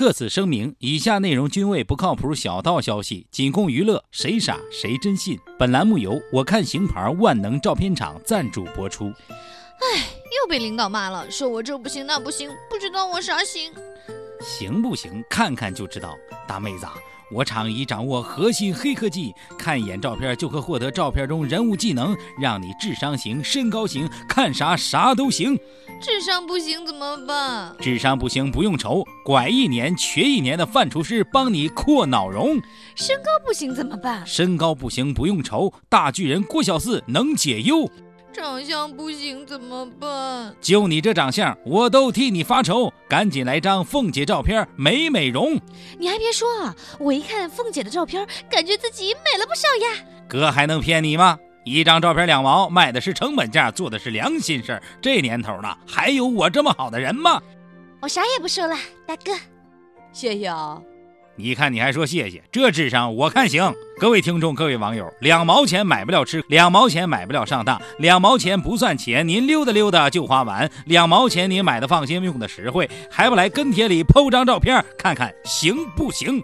特此声明，以下内容均为不靠谱小道消息，仅供娱乐，谁傻谁真信。本栏目由我看行牌万能照片厂赞助播出。唉，又被领导骂了，说我这不行那不行，不知道我啥行。行不行？看看就知道。大妹子。我厂已掌握核心黑科技，看一眼照片就可获得照片中人物技能，让你智商行、身高行，看啥啥都行。智商不行怎么办？智商不行不用愁，拐一年瘸一年的范厨师帮你扩脑容。身高不行怎么办？身高不行不用愁，大巨人郭小四能解忧。长相不行怎么办？就你这长相，我都替你发愁。赶紧来张凤姐照片，美美容。你还别说啊，我一看凤姐的照片，感觉自己美了不少呀。哥还能骗你吗？一张照片两毛，卖的是成本价，做的是良心事儿。这年头了，还有我这么好的人吗？我啥也不说了，大哥，谢谢啊。你看，你还说谢谢？这智商我看行。各位听众，各位网友，两毛钱买不了吃，两毛钱买不了上当，两毛钱不算钱，您溜达溜达就花完。两毛钱您买的放心，用的实惠，还不来跟帖里 PO 张照片看看行不行？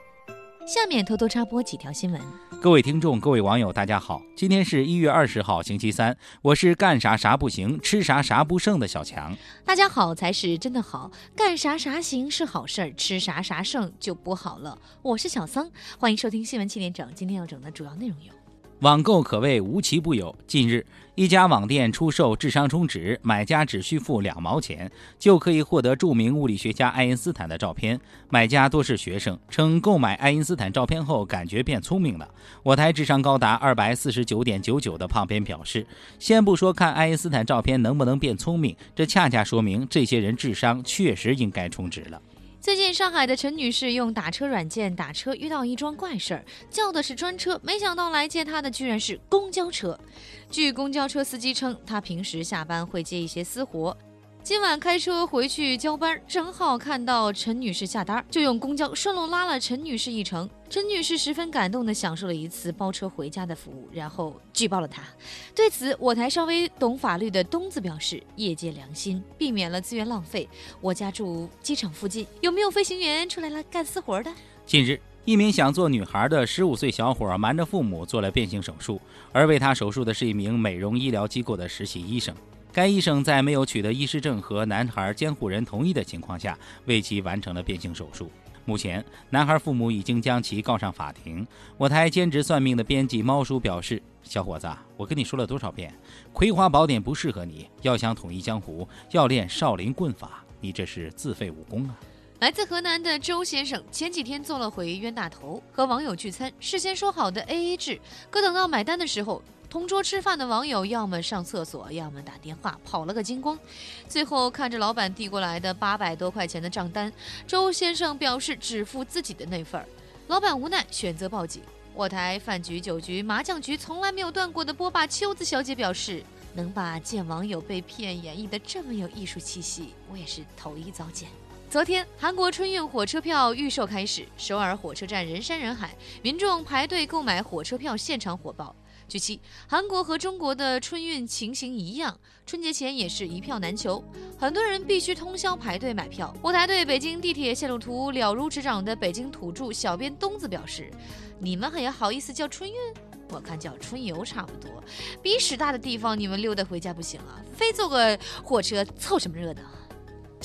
下面偷偷插播几条新闻。各位听众，各位网友，大家好，今天是一月二十号，星期三，我是干啥啥不行，吃啥啥不剩的小强。大家好才是真的好，干啥啥行是好事儿，吃啥啥剩就不好了。我是小桑，欢迎收听新闻七点整。今天要整的主要内容有。网购可谓无奇不有。近日，一家网店出售智商充值，买家只需付两毛钱，就可以获得著名物理学家爱因斯坦的照片。买家多是学生，称购买爱因斯坦照片后感觉变聪明了。我台智商高达二百四十九点九九的胖编表示：“先不说看爱因斯坦照片能不能变聪明，这恰恰说明这些人智商确实应该充值了。”最近，上海的陈女士用打车软件打车，遇到一桩怪事儿，叫的是专车，没想到来接她的居然是公交车。据公交车司机称，他平时下班会接一些私活。今晚开车回去交班，正好看到陈女士下单，就用公交顺路拉了陈女士一程。陈女士十分感动地享受了一次包车回家的服务，然后举报了他。对此，我台稍微懂法律的东子表示：业界良心，避免了资源浪费。我家住机场附近，有没有飞行员出来了干私活的？近日，一名想做女孩的十五岁小伙瞒着父母做了变性手术，而为他手术的是一名美容医疗机构的实习医生。该医生在没有取得医师证和男孩监护人同意的情况下，为其完成了变性手术。目前，男孩父母已经将其告上法庭。我台兼职算命的编辑猫叔表示：“小伙子，我跟你说了多少遍，《葵花宝典》不适合你。要想统一江湖，要练少林棍法。你这是自废武功啊！”来自河南的周先生前几天做了回冤大头，和网友聚餐，事先说好的 AA 制，可等到买单的时候。同桌吃饭的网友要么上厕所，要么打电话，跑了个精光。最后看着老板递过来的八百多块钱的账单，周先生表示只付自己的那份儿。老板无奈选择报警。我台饭局、酒局、麻将局从来没有断过的波霸秋子小姐表示，能把见网友被骗演绎的这么有艺术气息，我也是头一遭见。昨天，韩国春运火车票预售开始，首尔火车站人山人海，民众排队购买火车票，现场火爆。据悉，韩国和中国的春运情形一样，春节前也是一票难求，很多人必须通宵排队买票。我台对北京地铁线路图了如指掌的北京土著小编东子表示：“你们还好意思叫春运？我看叫春游差不多。比屎大的地方你们溜达回家不行啊，非坐个火车凑什么热闹？”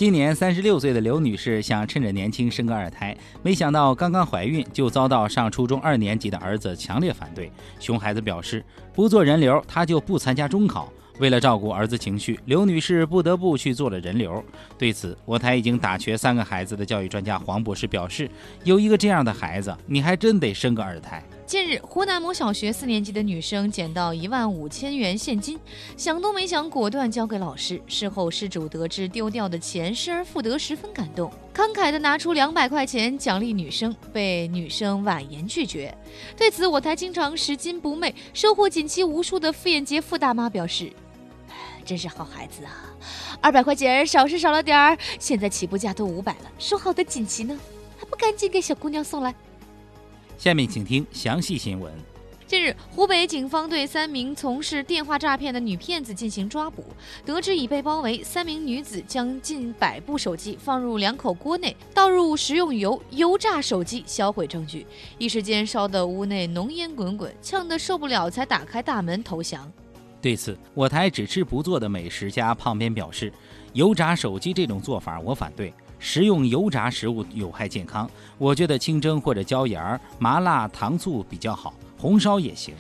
今年三十六岁的刘女士想趁着年轻生个二胎，没想到刚刚怀孕就遭到上初中二年级的儿子强烈反对。熊孩子表示，不做人流，他就不参加中考。为了照顾儿子情绪，刘女士不得不去做了人流。对此，我台已经打瘸三个孩子的教育专家黄博士表示：“有一个这样的孩子，你还真得生个二胎。”近日，湖南某小学四年级的女生捡到一万五千元现金，想都没想，果断交给老师。事后，失主得知丢掉的钱失而复得，十分感动，慷慨地拿出两百块钱奖励女生，被女生婉言拒绝。对此，我台经常拾金不昧、收获锦旗无数的傅艳杰傅大妈表示。真是好孩子啊！二百块钱少是少了点儿，现在起步价都五百了。说好的锦旗呢？还不赶紧给小姑娘送来？下面请听详细新闻。近日，湖北警方对三名从事电话诈骗的女骗子进行抓捕，得知已被包围，三名女子将近百部手机放入两口锅内，倒入食用油，油炸手机，销毁证据。一时间烧得屋内浓烟滚滚，呛得受不了，才打开大门投降。对此，我台只吃不做的美食家胖边表示：“油炸手机这种做法我反对，食用油炸食物有害健康。我觉得清蒸或者椒盐、麻辣、糖醋比较好。”红烧也行。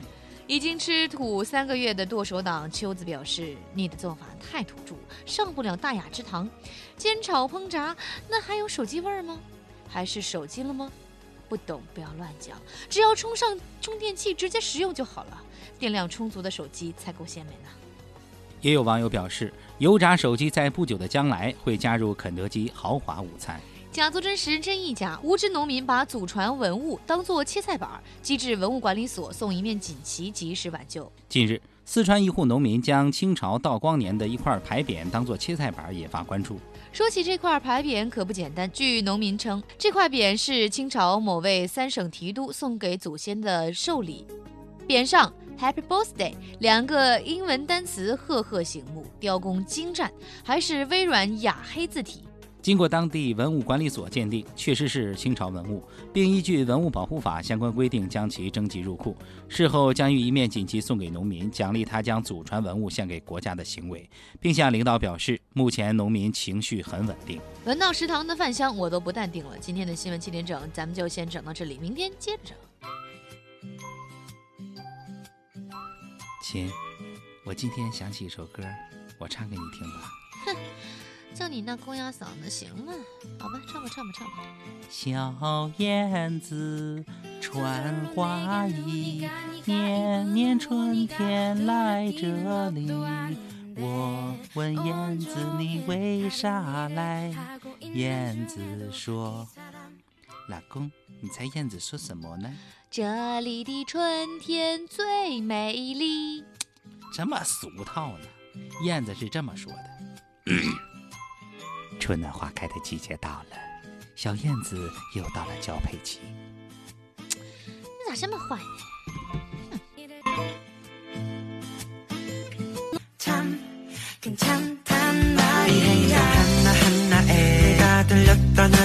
已经吃土三个月的剁手党秋子表示：“你的做法太土著，上不了大雅之堂。煎炒烹炸，那还有手机味儿吗？还是手机了吗？不懂不要乱讲，只要充上充电器直接食用就好了。电量充足的手机才够鲜美呢。”也有网友表示，油炸手机在不久的将来会加入肯德基豪华午餐。假作真实真亦假，无知农民把祖传文物当作切菜板，机智文物管理所送一面锦旗及时挽救。近日，四川一户农民将清朝道光年的一块牌匾当作切菜板，引发关注。说起这块牌匾可不简单，据农民称，这块匾是清朝某位三省提督送给祖先的寿礼，匾上 “Happy Birthday” 两个英文单词赫赫醒目，雕工精湛，还是微软雅黑字体。经过当地文物管理所鉴定，确实是清朝文物，并依据文物保护法相关规定将其征集入库。事后将于一面锦旗送给农民，奖励他将祖传文物献给国家的行为，并向领导表示，目前农民情绪很稳定。闻到食堂的饭香，我都不淡定了。今天的新闻七点整，咱们就先整到这里，明天接着整。亲，我今天想起一首歌，我唱给你听吧。哼。就你那公鸭嗓子，行吗，好吧，唱吧，唱吧，唱吧。小燕子穿花衣，年年春天来这里。我问燕子你为啥来？燕子说：“老公，你猜燕子说什么呢？”这里的春天最美丽。这么俗套呢？燕子是这么说的。春暖花开的季节到了，小燕子又到了交配期。你咋这么坏呢？